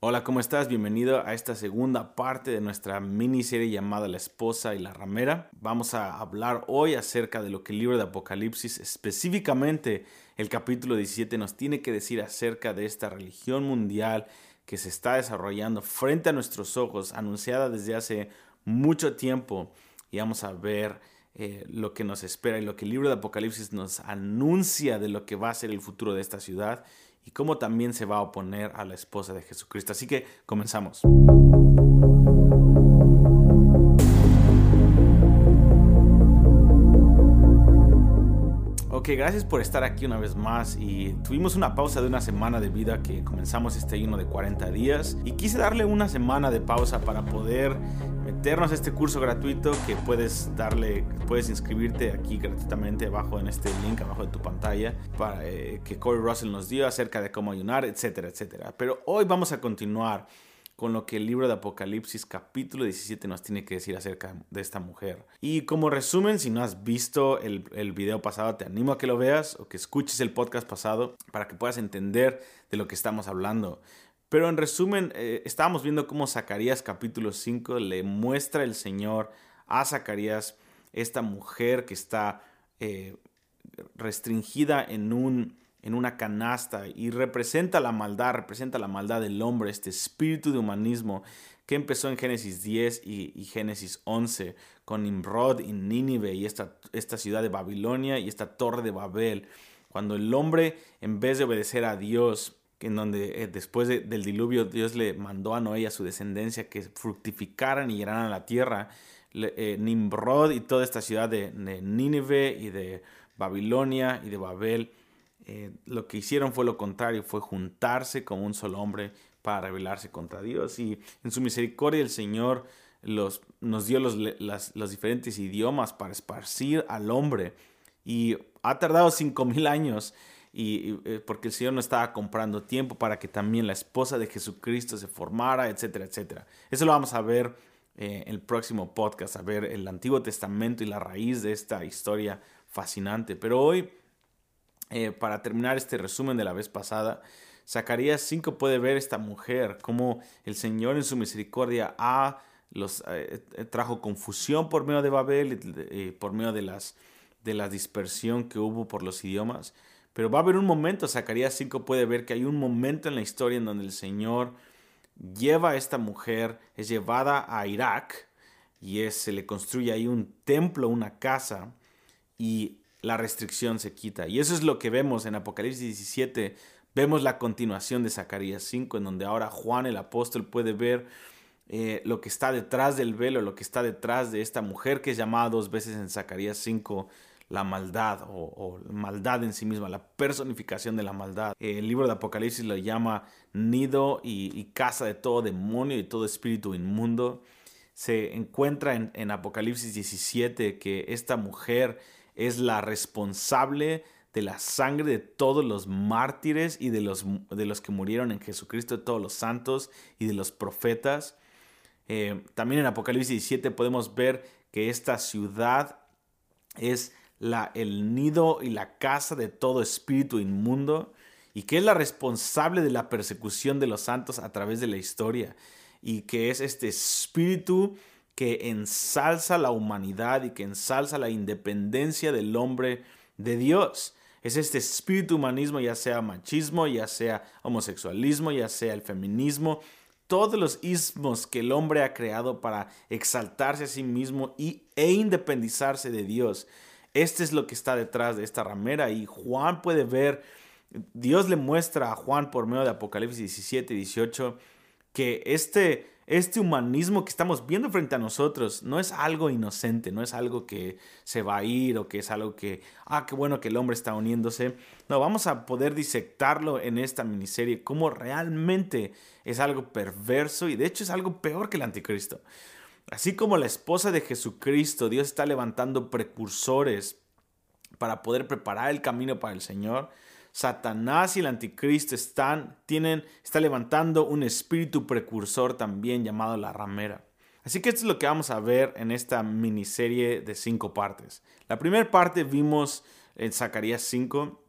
Hola, ¿cómo estás? Bienvenido a esta segunda parte de nuestra miniserie llamada La esposa y la ramera. Vamos a hablar hoy acerca de lo que el libro de Apocalipsis, específicamente el capítulo 17, nos tiene que decir acerca de esta religión mundial que se está desarrollando frente a nuestros ojos, anunciada desde hace mucho tiempo. Y vamos a ver eh, lo que nos espera y lo que el libro de Apocalipsis nos anuncia de lo que va a ser el futuro de esta ciudad y cómo también se va a oponer a la esposa de Jesucristo. Así que comenzamos. Ok, gracias por estar aquí una vez más y tuvimos una pausa de una semana de vida que comenzamos este ayuno de 40 días y quise darle una semana de pausa para poder meternos a este curso gratuito que puedes darle, puedes inscribirte aquí gratuitamente abajo en este link abajo de tu pantalla para eh, que Corey Russell nos dio acerca de cómo ayunar, etcétera, etcétera. Pero hoy vamos a continuar con lo que el libro de Apocalipsis capítulo 17 nos tiene que decir acerca de esta mujer. Y como resumen, si no has visto el, el, video pasado, te animo a que lo veas o que escuches el podcast pasado para que puedas entender de lo que estamos hablando. Pero en resumen, eh, estábamos viendo cómo Zacarías capítulo 5 le muestra el Señor a Zacarías esta mujer que está eh, restringida en un en una canasta y representa la maldad, representa la maldad del hombre, este espíritu de humanismo que empezó en Génesis 10 y, Génesis 11 con Nimrod y Nínive y esta, esta ciudad de Babilonia y esta torre de Babel. Cuando el hombre, en vez de obedecer a Dios, en donde eh, después del diluvio Dios le mandó a Noé y a su descendencia que fructificaran y llenaran la tierra, eh, Nimrod y toda esta ciudad de, de Nínive y de Babilonia y de Babel eh, lo que hicieron fue lo contrario, fue juntarse como un solo hombre para rebelarse contra Dios. Y en su misericordia el Señor los, nos dio los, los diferentes idiomas para esparcir al hombre. Y ha tardado cinco mil años y, eh, porque el Señor no estaba comprando tiempo para que también la esposa de Jesucristo se formara, etcétera, etcétera. Eso lo vamos a ver eh, en el próximo podcast, a ver el Antiguo Testamento y la raíz de esta historia fascinante. Pero hoy eh, para terminar este resumen de la vez pasada, Zacarías 5 puede ver esta mujer, como el Señor en su misericordia ha, los, eh, eh, trajo confusión por medio de Babel y por medio de la dispersión que hubo por los idiomas. Pero va a haber un momento, Zacarías 5 puede ver que hay un momento en la historia en donde el Señor lleva a esta mujer, es llevada a Irak y se le construye ahí un templo, una casa, y la restricción se quita. Y eso es lo que vemos en Apocalipsis 17. Vemos la continuación de Zacarías 5, en donde ahora Juan el apóstol puede ver eh, lo que está detrás del velo, lo que está detrás de esta mujer que es llamada dos veces en Zacarías 5 la maldad o, maldad en sí misma, la personificación de la maldad. el libro de Apocalipsis lo llama nido y, casa de todo demonio y todo espíritu inmundo. Se encuentra en, en Apocalipsis 17 que esta mujer es la responsable de la sangre de todos los mártires y de los, de los que murieron en Jesucristo, de todos los santos y de los profetas. Eh, también en Apocalipsis 17 podemos ver que esta ciudad es la, el nido y la casa de todo espíritu inmundo y que es la responsable de la persecución de los santos a través de la historia y que es este espíritu que ensalza la humanidad y que ensalza la independencia del hombre de Dios. Es este espíritu humanismo, ya sea machismo, ya sea homosexualismo, ya sea el feminismo, todos los ismos que el hombre ha creado para exaltarse a sí mismo y, e independizarse de Dios. Este es lo que está detrás de esta ramera y Juan puede ver, Dios le muestra a Juan por medio de Apocalipsis 17 y 18 que este este humanismo que estamos viendo frente a nosotros no es algo inocente, no es algo que se va a ir o que es algo que, ah, qué bueno que el hombre está uniéndose. No, vamos a poder disectarlo en esta miniserie como realmente es algo perverso y de hecho es algo peor que el anticristo. Así como la esposa de Jesucristo, Dios está levantando precursores para poder preparar el camino para el Señor. Satanás y el anticristo están, tienen, está levantando un espíritu precursor también llamado la ramera. Así que esto es lo que vamos a ver en esta miniserie de cinco partes. La primera parte vimos en Zacarías 5,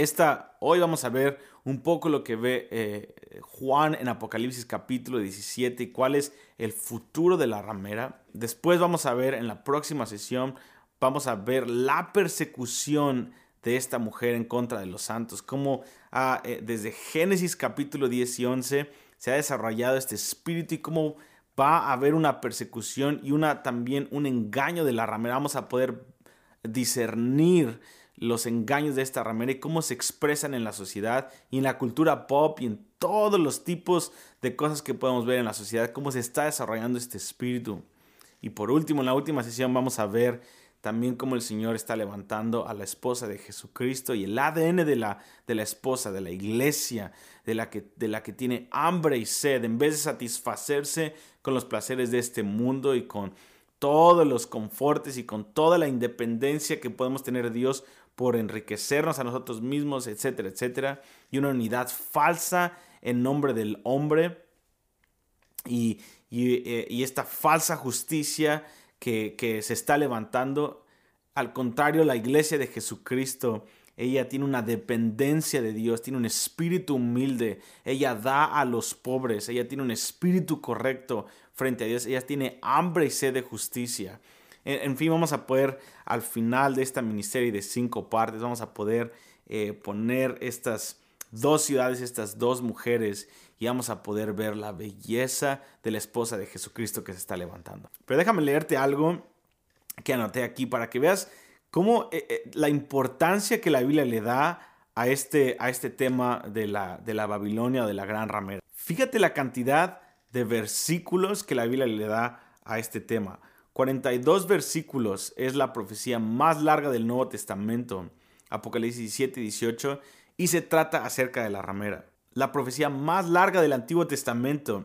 Esta, hoy vamos a ver un poco lo que ve eh, Juan en Apocalipsis capítulo 17 y cuál es el futuro de la ramera. Después vamos a ver en la próxima sesión, vamos a ver la persecución de esta mujer en contra de los santos, cómo ah, eh, desde Génesis capítulo 10 y 11 se ha desarrollado este espíritu y cómo va a haber una persecución y una también un engaño de la ramera. Vamos a poder discernir los engaños de esta ramera y cómo se expresan en la sociedad y en la cultura pop y en todos los tipos de cosas que podemos ver en la sociedad, cómo se está desarrollando este espíritu. Y por último, en la última sesión vamos a ver también cómo el Señor está levantando a la esposa de Jesucristo y el ADN de la, de la esposa, de la iglesia, de la, que, de la que tiene hambre y sed, en vez de satisfacerse con los placeres de este mundo y con todos los confortes y con toda la independencia que podemos tener Dios por enriquecernos a nosotros mismos, etcétera, etcétera, y una unidad falsa en nombre del hombre y, eh, y esta falsa justicia que, que se está levantando. Al contrario, la iglesia de Jesucristo ella tiene una dependencia de Dios, tiene un espíritu humilde, ella da a los pobres, ella tiene un espíritu correcto frente a Dios, ella tiene hambre y sed de justicia. En, fin, vamos a poder al final de esta miniserie de cinco partes, vamos a poder eh, poner estas dos ciudades, estas dos mujeres, y vamos a poder ver la belleza de la esposa de Jesucristo que se está levantando. Pero déjame leerte algo que anoté aquí para que veas cómo eh, eh, la importancia que la Biblia le da a este, a este tema de la, de la Babilonia o de la gran ramera. Fíjate la cantidad de versículos que la Biblia le da a este tema. 42 versículos es la profecía más larga del Nuevo Testamento, Apocalipsis 17 y 18, y se trata acerca de la ramera. La profecía más larga del Antiguo Testamento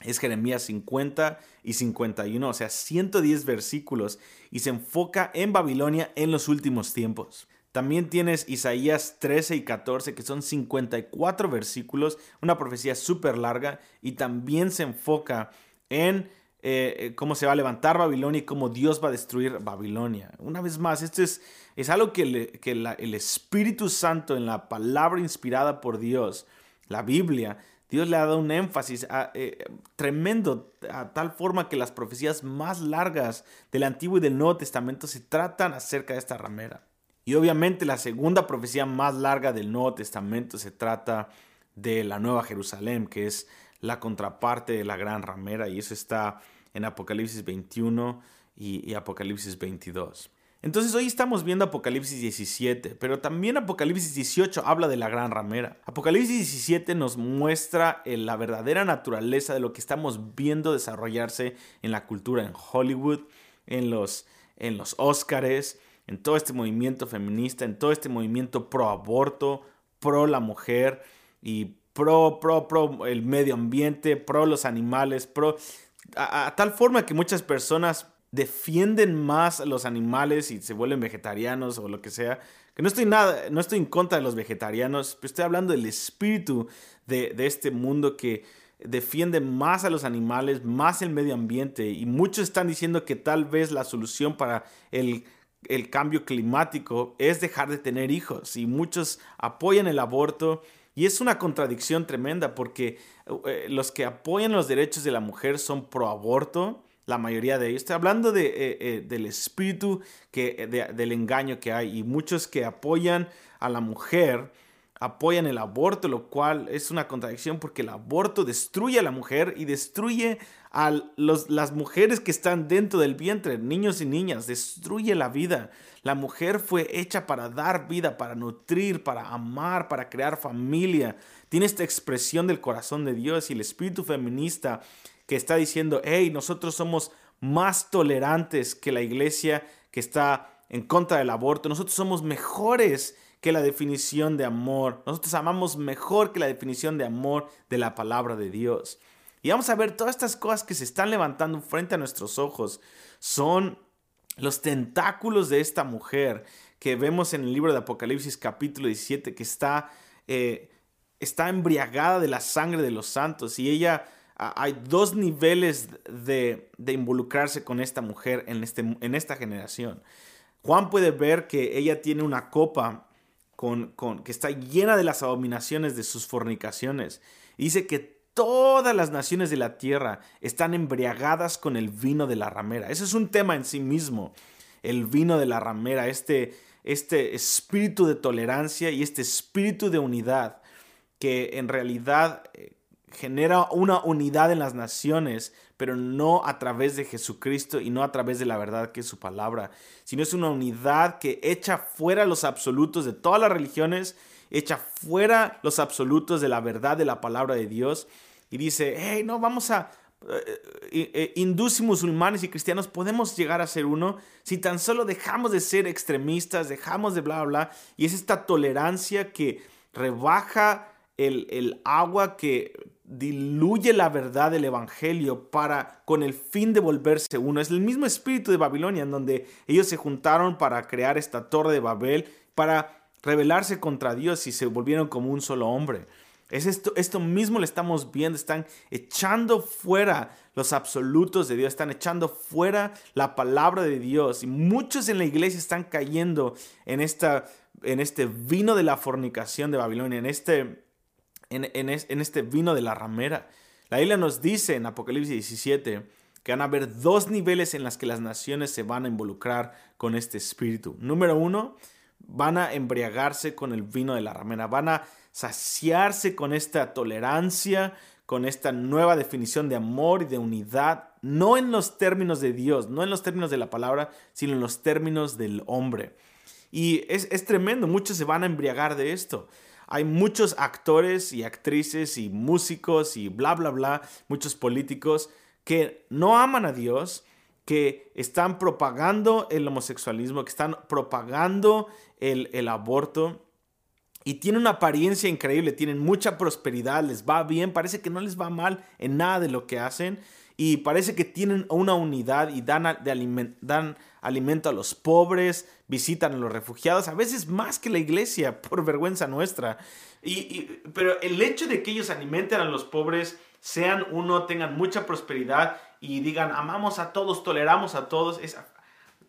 es Jeremías 50 y 51, o sea, 110 versículos, y se enfoca en Babilonia en los últimos tiempos. También tienes Isaías 13 y 14, que son 54 versículos, una profecía súper larga, y también se enfoca en eh, eh, cómo se va a levantar Babilonia y cómo Dios va a destruir Babilonia. Una vez más, esto es, es algo que, el Espíritu Santo en la palabra inspirada por Dios, la Biblia, Dios le ha dado un énfasis eh, tremendo a tal forma que las profecías más largas del Antiguo y del Nuevo Testamento se tratan acerca de esta ramera. Y obviamente la segunda profecía más larga del Nuevo Testamento se trata de la Nueva Jerusalén, que es la contraparte de la gran ramera, y eso está en Apocalipsis 21 y, Apocalipsis 22. Entonces hoy estamos viendo Apocalipsis 17, pero también Apocalipsis 18 habla de la gran ramera. Apocalipsis 17 nos muestra eh, la verdadera naturaleza de lo que estamos viendo desarrollarse en la cultura en Hollywood, en los, en los Óscares, en todo este movimiento feminista, en todo este movimiento pro aborto, pro la mujer y pro, pro, pro el medio ambiente, pro los animales, pro... a tal forma que muchas personas defienden más a los animales y se vuelven vegetarianos o lo que sea. Que no estoy nada, no estoy en contra de los vegetarianos, pero estoy hablando del espíritu de, este mundo que defiende más a los animales, más el medio ambiente. Y muchos están diciendo que tal vez la solución para el, el cambio climático es dejar de tener hijos. Y muchos apoyan el aborto. Y es una contradicción tremenda porque eh, los que apoyan los derechos de la mujer son pro aborto la mayoría de ellos. Estoy hablando eh, eh, del espíritu del engaño que hay y muchos que apoyan a la mujer apoyan el aborto, lo cual es una contradicción porque el aborto destruye a la mujer y destruye a los, las mujeres que están dentro del vientre, niños y niñas, destruye la vida. La mujer fue hecha para dar vida, para nutrir, para amar, para crear familia. Tiene esta expresión del corazón de Dios y el espíritu feminista que está diciendo, hey, nosotros somos más tolerantes que la iglesia que está en contra del aborto, nosotros somos mejores que la definición de amor, nosotros amamos mejor que la definición de amor de la palabra de Dios. Y vamos a ver todas estas cosas que se están levantando frente a nuestros ojos, son los tentáculos de esta mujer que vemos en el libro de Apocalipsis capítulo 17, que está, eh, está embriagada de la sangre de los santos y ella hay dos niveles de, involucrarse con esta mujer en, este, en esta generación. Juan puede ver que ella tiene una copa con, con, que está llena de las abominaciones de sus fornicaciones. dice que todas las naciones de la tierra están embriagadas con el vino de la ramera. Ese es un tema en sí mismo, el vino de la ramera, este, este espíritu de tolerancia y este espíritu de unidad que en realidad eh, genera una unidad en las naciones, pero no a través de Jesucristo y no a través de la verdad que es su palabra, sino es una unidad que echa fuera los absolutos de todas las religiones echa fuera los absolutos de la verdad de la palabra de Dios y dice, hey, no, vamos a, eh, eh, eh, y musulmanes y cristianos podemos llegar a ser uno si tan solo dejamos de ser extremistas, dejamos de bla, bla. Y es esta tolerancia que rebaja el, el, agua que diluye la verdad del Evangelio para con el fin de volverse uno. Es el mismo espíritu de Babilonia en donde ellos se juntaron para crear esta torre de Babel, para rebelarse contra Dios y se volvieron como un solo hombre. Es esto, esto mismo le estamos viendo, están echando fuera los absolutos de Dios, están echando fuera la palabra de Dios y muchos en la iglesia están cayendo en, esta, en este vino de la fornicación de Babilonia, en este, en, en este vino de la ramera. La Biblia nos dice en Apocalipsis 17 que van a haber dos niveles en las que las naciones se van a involucrar con este espíritu. Número uno, van a embriagarse con el vino de la ramera, van a saciarse con esta tolerancia, con esta nueva definición de amor y de unidad, no en los términos de Dios, no en los términos de la palabra, sino en los términos del hombre. Y es, es tremendo, muchos se van a embriagar de esto. Hay muchos actores y actrices y músicos y bla, bla, bla, muchos políticos que no aman a Dios, que están propagando el homosexualismo, que están propagando el, aborto y tienen una apariencia increíble, tienen mucha prosperidad, les va bien, parece que no les va mal en nada de lo que hacen y parece que tienen una unidad y dan, dan alimento a los pobres, visitan a los refugiados, a veces más que la iglesia, por vergüenza nuestra. Y, pero el hecho de que ellos alimenten a los pobres, sean uno, tengan mucha prosperidad y digan, amamos a todos, toleramos a todos, es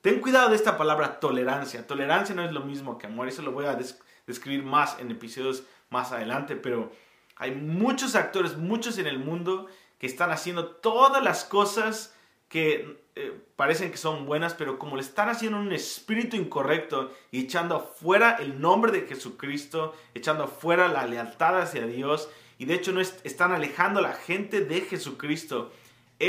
Ten cuidado de esta palabra tolerancia. Tolerancia no es lo mismo que amor. Eso lo voy a describir más en episodios más adelante. Pero hay muchos actores, muchos en el mundo que están haciendo todas las cosas que eh, parecen que son buenas, pero como le están haciendo un espíritu incorrecto y echando afuera el nombre de Jesucristo, echando afuera la lealtad hacia Dios, y de hecho no están alejando a la gente de Jesucristo,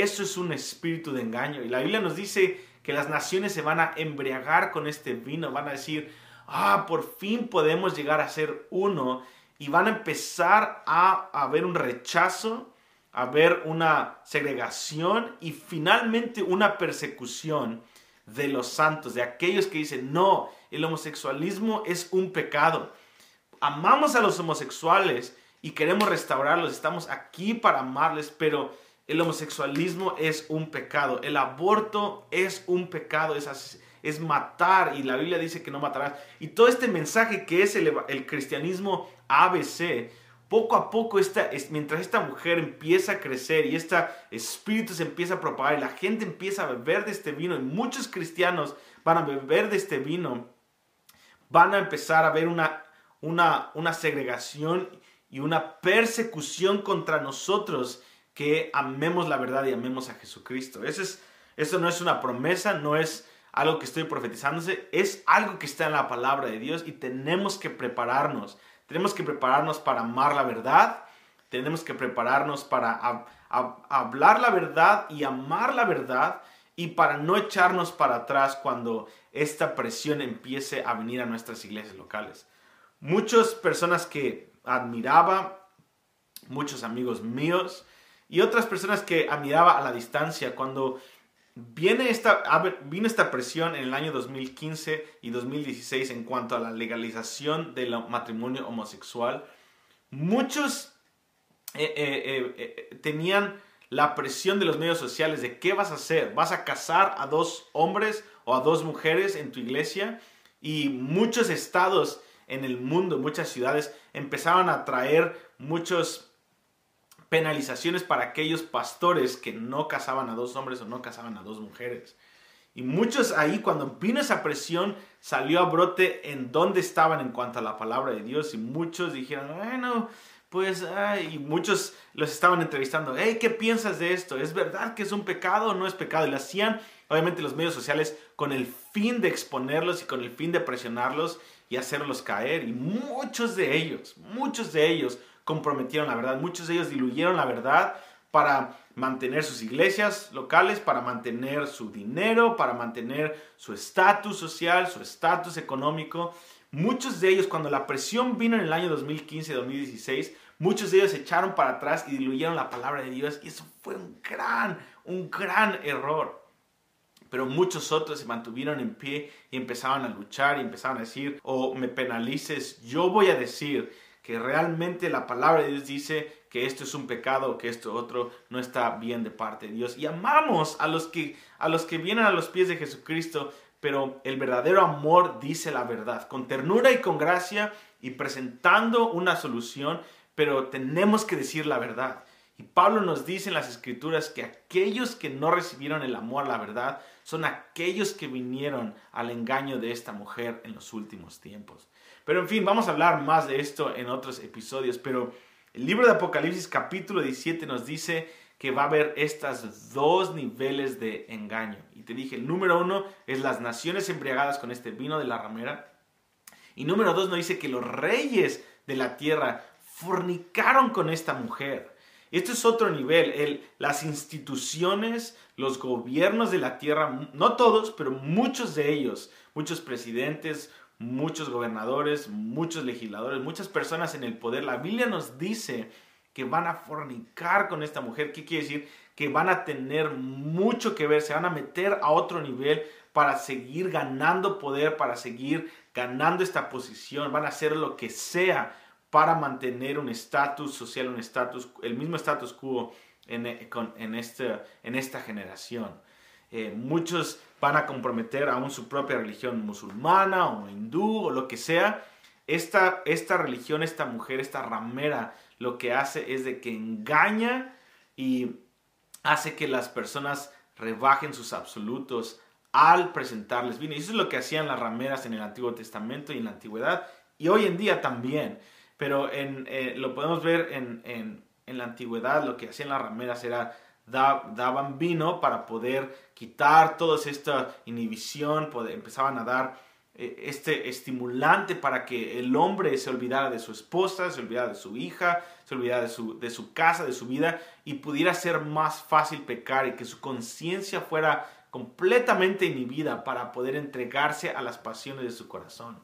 eso es un espíritu de engaño. Y la Biblia nos dice que las naciones se van a embriagar con este vino, van a decir, ah, por fin podemos llegar a ser uno y van a empezar a haber un rechazo, a haber una segregación y finalmente una persecución de los santos, de aquellos que dicen, no, el homosexualismo es un pecado. Amamos a los homosexuales y queremos restaurarlos, estamos aquí para amarles, pero el homosexualismo es un pecado, el aborto es un pecado, es, es matar. Y la Biblia dice que no matarás. Y todo este mensaje que es el, cristianismo ABC, poco a poco, esta, mientras esta mujer empieza a crecer y este espíritu se empieza a propagar y la gente empieza a beber de este vino y muchos cristianos van a beber de este vino, van a empezar a ver una, una, una segregación y una persecución contra nosotros que amemos la verdad y amemos a Jesucristo. Eso, es, eso no es una promesa, no es algo que estoy profetizándose, es algo que está en la palabra de Dios y tenemos que prepararnos. Tenemos que prepararnos para amar la verdad, tenemos que prepararnos para hablar la verdad y amar la verdad y para no echarnos para atrás cuando esta presión empiece a venir a nuestras iglesias locales. Muchas personas que admiraba, muchos amigos míos, y otras personas que admiraba a la distancia. Cuando viene esta, vino esta presión en el año 2015 y 2016 en cuanto a la legalización del matrimonio homosexual, muchos eh, eh, eh, tenían la presión de los medios sociales de qué vas a hacer, vas a casar a dos hombres o a dos mujeres en tu iglesia y muchos estados en el mundo, muchas ciudades empezaban a traer muchos penalizaciones para aquellos pastores que no casaban a dos hombres o no casaban a dos mujeres. Y muchos ahí, cuando vino esa presión, salió a brote en dónde estaban en cuanto a la palabra de Dios. Y muchos dijeron, bueno, pues, y muchos los estaban entrevistando, hey, ¿qué piensas de esto? ¿Es verdad que es un pecado o no es pecado? Y lo hacían, obviamente, los medios sociales con el fin de exponerlos y con el fin de presionarlos y hacerlos caer. Y muchos de ellos, muchos de ellos comprometieron la verdad, muchos de ellos diluyeron la verdad para mantener sus iglesias locales, para mantener su dinero, para mantener su estatus social, su estatus económico. Muchos de ellos, cuando la presión vino en el año 2015-2016, muchos de ellos se echaron para atrás y diluyeron la palabra de Dios y eso fue un gran, un gran error. Pero muchos otros se mantuvieron en pie y empezaban a luchar y empezaban a decir, o oh, me penalices, yo voy a decir que realmente la palabra de Dios dice que esto es un pecado, que esto otro no está bien de parte de Dios. Y amamos a los que a los que vienen a los pies de Jesucristo, pero el verdadero amor dice la verdad, con ternura y con gracia y presentando una solución, pero tenemos que decir la verdad. Y Pablo nos dice en las escrituras que aquellos que no recibieron el amor la verdad son aquellos que vinieron al engaño de esta mujer en los últimos tiempos. Pero en fin, vamos a hablar más de esto en otros episodios. Pero el libro de Apocalipsis capítulo 17 nos dice que va a haber estos dos niveles de engaño. Y te dije, el número uno es las naciones embriagadas con este vino de la ramera. Y número dos nos dice que los reyes de la tierra fornicaron con esta mujer. Esto es otro nivel. El, las instituciones, los gobiernos de la tierra, no todos, pero muchos de ellos, muchos presidentes, muchos gobernadores, muchos legisladores, muchas personas en el poder. La Biblia nos dice que van a fornicar con esta mujer. ¿Qué quiere decir? Que van a tener mucho que ver, se van a meter a otro nivel para seguir ganando poder, para seguir ganando esta posición. Van a hacer lo que sea para mantener un estatus social, un estatus, el mismo estatus quo en, en, este, en esta generación. Eh, muchos van a comprometer aún su propia religión musulmana o hindú o lo que sea. Esta, esta religión, esta mujer, esta ramera, lo que hace es de que engaña y hace que las personas rebajen sus absolutos al presentarles vino. Y eso es lo que hacían las rameras en el Antiguo Testamento y en la Antigüedad y hoy en día también. Pero eh, lo podemos ver en, en, en la Antigüedad, lo que hacían las rameras era daban vino para poder quitar toda esta inhibición, empezaban a dar eh, este estimulante para que el hombre se olvidara de su esposa, se olvidara de su hija, se olvidara de su, de su casa, de su vida y pudiera ser más fácil pecar y que su conciencia fuera completamente inhibida para poder entregarse a las pasiones de su corazón.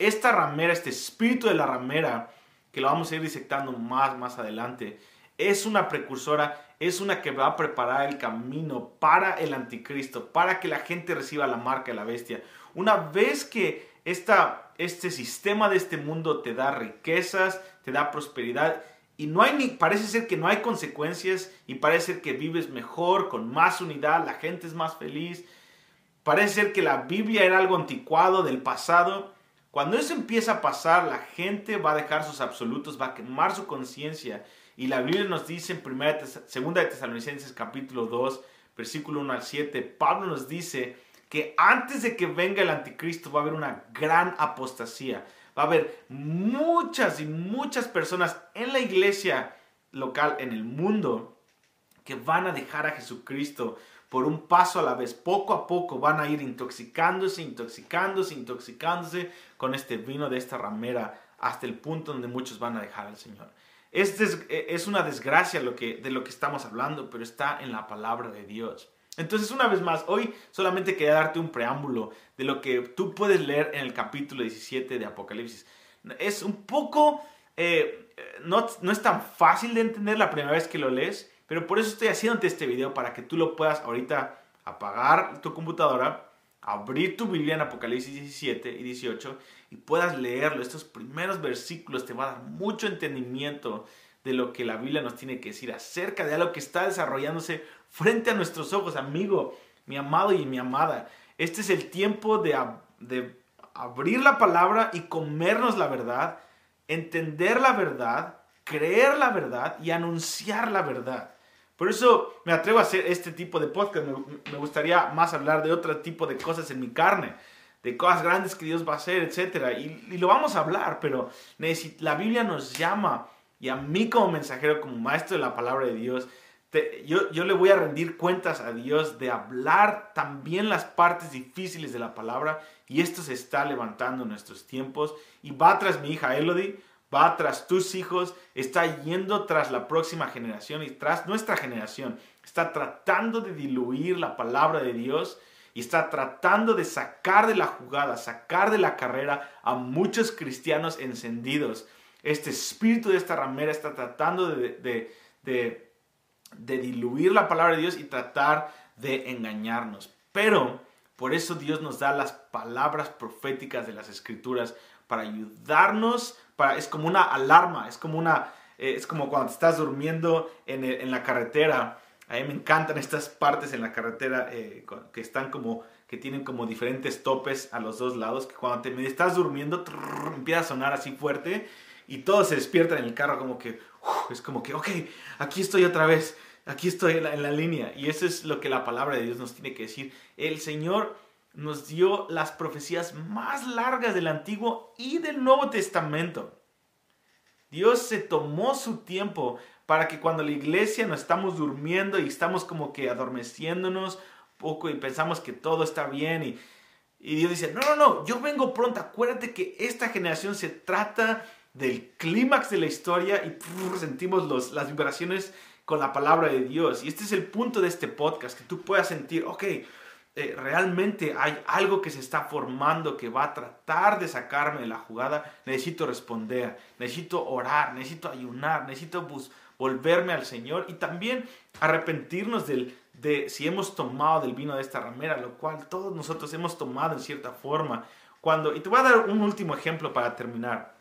Esta ramera, este espíritu de la ramera, que lo vamos a ir disectando más, más adelante, es una precursora, es una que va a preparar el camino para el anticristo, para que la gente reciba la marca de la bestia. Una vez que esta, este sistema de este mundo te da riquezas, te da prosperidad, y no hay ni, parece ser que no hay consecuencias y parece ser que vives mejor, con más unidad, la gente es más feliz. Parece ser que la Biblia era algo anticuado del pasado. Cuando eso empieza a pasar, la gente va a dejar sus absolutos, va a quemar su conciencia y la Biblia nos dice en 2 de Tesalonicenses capítulo 2, versículo 1 al 7, Pablo nos dice que antes de que venga el anticristo va a haber una gran apostasía. Va a haber muchas y muchas personas en la iglesia local, en el mundo, que van a dejar a Jesucristo por un paso a la vez. Poco a poco van a ir intoxicándose, intoxicándose, intoxicándose con este vino de esta ramera hasta el punto donde muchos van a dejar al Señor. Es, e, es una desgracia lo que, de lo que estamos hablando, pero está en la palabra de Dios. Entonces, una vez más, hoy solamente quería darte un preámbulo de lo que tú puedes leer en el capítulo 17 de Apocalipsis. Es un poco, eh, no, no es tan fácil de entender la primera vez que lo lees, pero por eso estoy haciéndote este video para que tú lo puedas ahorita apagar tu computadora abrir tu Biblia en Apocalipsis 17 y 18 y puedas leerlo. Estos primeros versículos te van a dar mucho entendimiento de lo que la Biblia nos tiene que decir acerca de algo que está desarrollándose frente a nuestros ojos, amigo, mi amado y mi amada. Este es el tiempo de, de abrir la palabra y comernos la verdad, entender la verdad, creer la verdad y anunciar la verdad. Por eso me atrevo a hacer este tipo de podcast. Me, gustaría más hablar de otro tipo de cosas en mi carne, de cosas grandes que Dios va a hacer, etc. Y, lo vamos a hablar, pero la Biblia nos llama y a mí como mensajero, como maestro de la palabra de Dios, yo le voy a rendir cuentas a Dios de hablar también las partes difíciles de la palabra y esto se está levantando en nuestros tiempos y va tras mi hija Elodie, va tras tus hijos, está yendo tras la próxima generación y tras nuestra generación. Está tratando de diluir la palabra de Dios y está tratando de sacar de la jugada, sacar de la carrera a muchos cristianos encendidos. Este espíritu de esta ramera está tratando de, diluir la palabra de Dios y tratar de engañarnos. Pero por eso Dios nos da las palabras proféticas de las escrituras para ayudarnos, para, es como una alarma, es como, una, eh, es como cuando estás durmiendo en, la carretera. A mí me encantan estas partes en la carretera eh, que están como que tienen como diferentes topes a los dos lados, que cuando te estás durmiendo empieza a sonar así fuerte y todos se despiertan en el carro como que, es como que, ok, aquí estoy otra vez, aquí estoy en la, línea. Y eso es lo que la palabra de Dios nos tiene que decir. El Señor nos dio las profecías más largas del Antiguo y del Nuevo Testamento. Dios se tomó su tiempo para que cuando la iglesia nos estamos durmiendo y estamos como que adormeciéndonos poco y pensamos que todo está bien y, y Dios dice, no, no, no, yo vengo pronto, acuérdate que esta generación se trata del clímax de la historia y sentimos los, las vibraciones con la palabra de Dios. Y este es el punto de este podcast, que tú puedas sentir, ok, eh, realmente hay algo que se está formando que va a tratar de sacarme de la jugada. Necesito responder, necesito orar, necesito ayunar, necesito volverme al Señor y también arrepentirnos del, de si hemos tomado del vino de esta ramera, lo cual todos nosotros hemos tomado en cierta forma. Cuando, y te voy a dar un último ejemplo para terminar.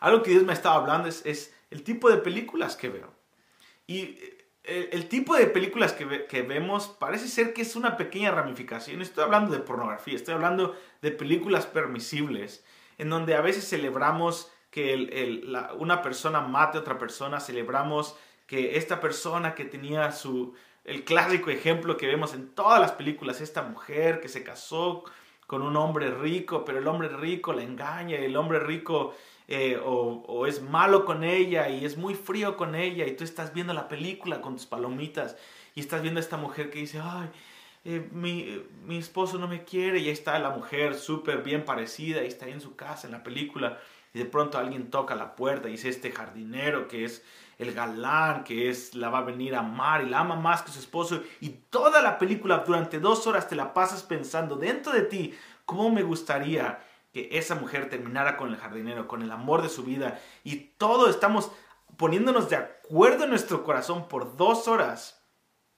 Algo que Dios me estaba hablando es, el tipo de películas que veo. Y el, tipo de películas que, que, vemos parece ser que es una pequeña ramificación. Estoy hablando de pornografía, estoy hablando de películas permisibles, en donde a veces celebramos que una persona mate a otra persona, celebramos que esta persona que tenía su, el clásico ejemplo que vemos en todas las películas, esta mujer que se casó con un hombre rico, pero el hombre rico la engaña, el hombre rico eh, o, es malo con ella y es muy frío con ella y tú estás viendo la película con tus palomitas y estás viendo a esta mujer que dice, ay, eh, mi, mi, esposo no me quiere y ahí está la mujer súper bien parecida y está ahí en su casa en la película y de pronto alguien toca la puerta y dice este jardinero que es el galán, que es, la va a venir a amar y la ama más que su esposo y toda la película durante dos horas te la pasas pensando dentro de ti, ¿cómo me gustaría que esa mujer terminara con el jardinero, con el amor de su vida. Y todo estamos poniéndonos de acuerdo en nuestro corazón por dos horas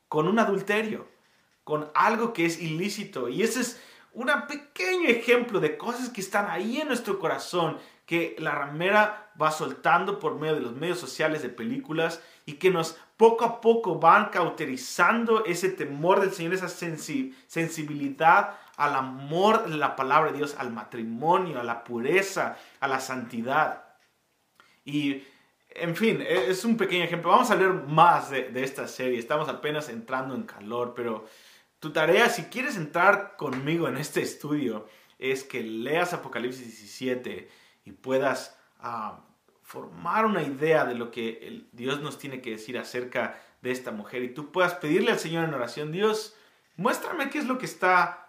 con un adulterio, con algo que es ilícito. Y ese es un pequeño ejemplo de cosas que están ahí en nuestro corazón, que la ramera va soltando por medio de los medios sociales de películas y que nos poco a poco van cauterizando ese temor del Señor, esa sensibilidad al amor de la palabra de Dios, al matrimonio, a la pureza, a la santidad. Y, en fin, e, es un pequeño ejemplo. Vamos a leer más de, esta serie. Estamos apenas entrando en calor, pero tu tarea, si quieres entrar conmigo en este estudio, es que leas Apocalipsis 17 y puedas ah, formar una idea de lo que Dios nos tiene que decir acerca de esta mujer y tú puedas pedirle al Señor en oración, Dios, muéstrame qué es lo que está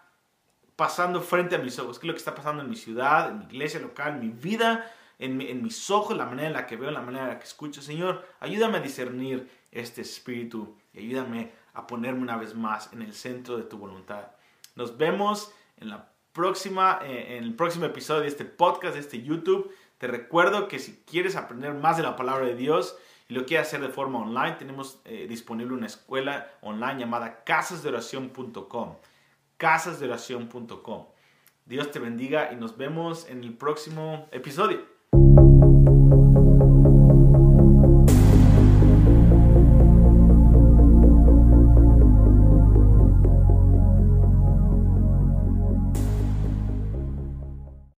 pasando frente a mis ojos, qué es lo que está pasando en mi ciudad, en mi iglesia local, en mi vida, en, mis ojos, la manera en la que veo, la manera en la que escucho. Señor, ayúdame a discernir este espíritu y ayúdame a ponerme una vez más en el centro de tu voluntad. Nos vemos en la próxima, eh, en el próximo episodio de este podcast, de este YouTube. Te recuerdo que si quieres aprender más de la palabra de Dios y lo quieres hacer de forma online, tenemos eh, disponible una escuela online llamada casasdeoración.com casasdeoración.com. Dios te bendiga y nos vemos en el próximo episodio.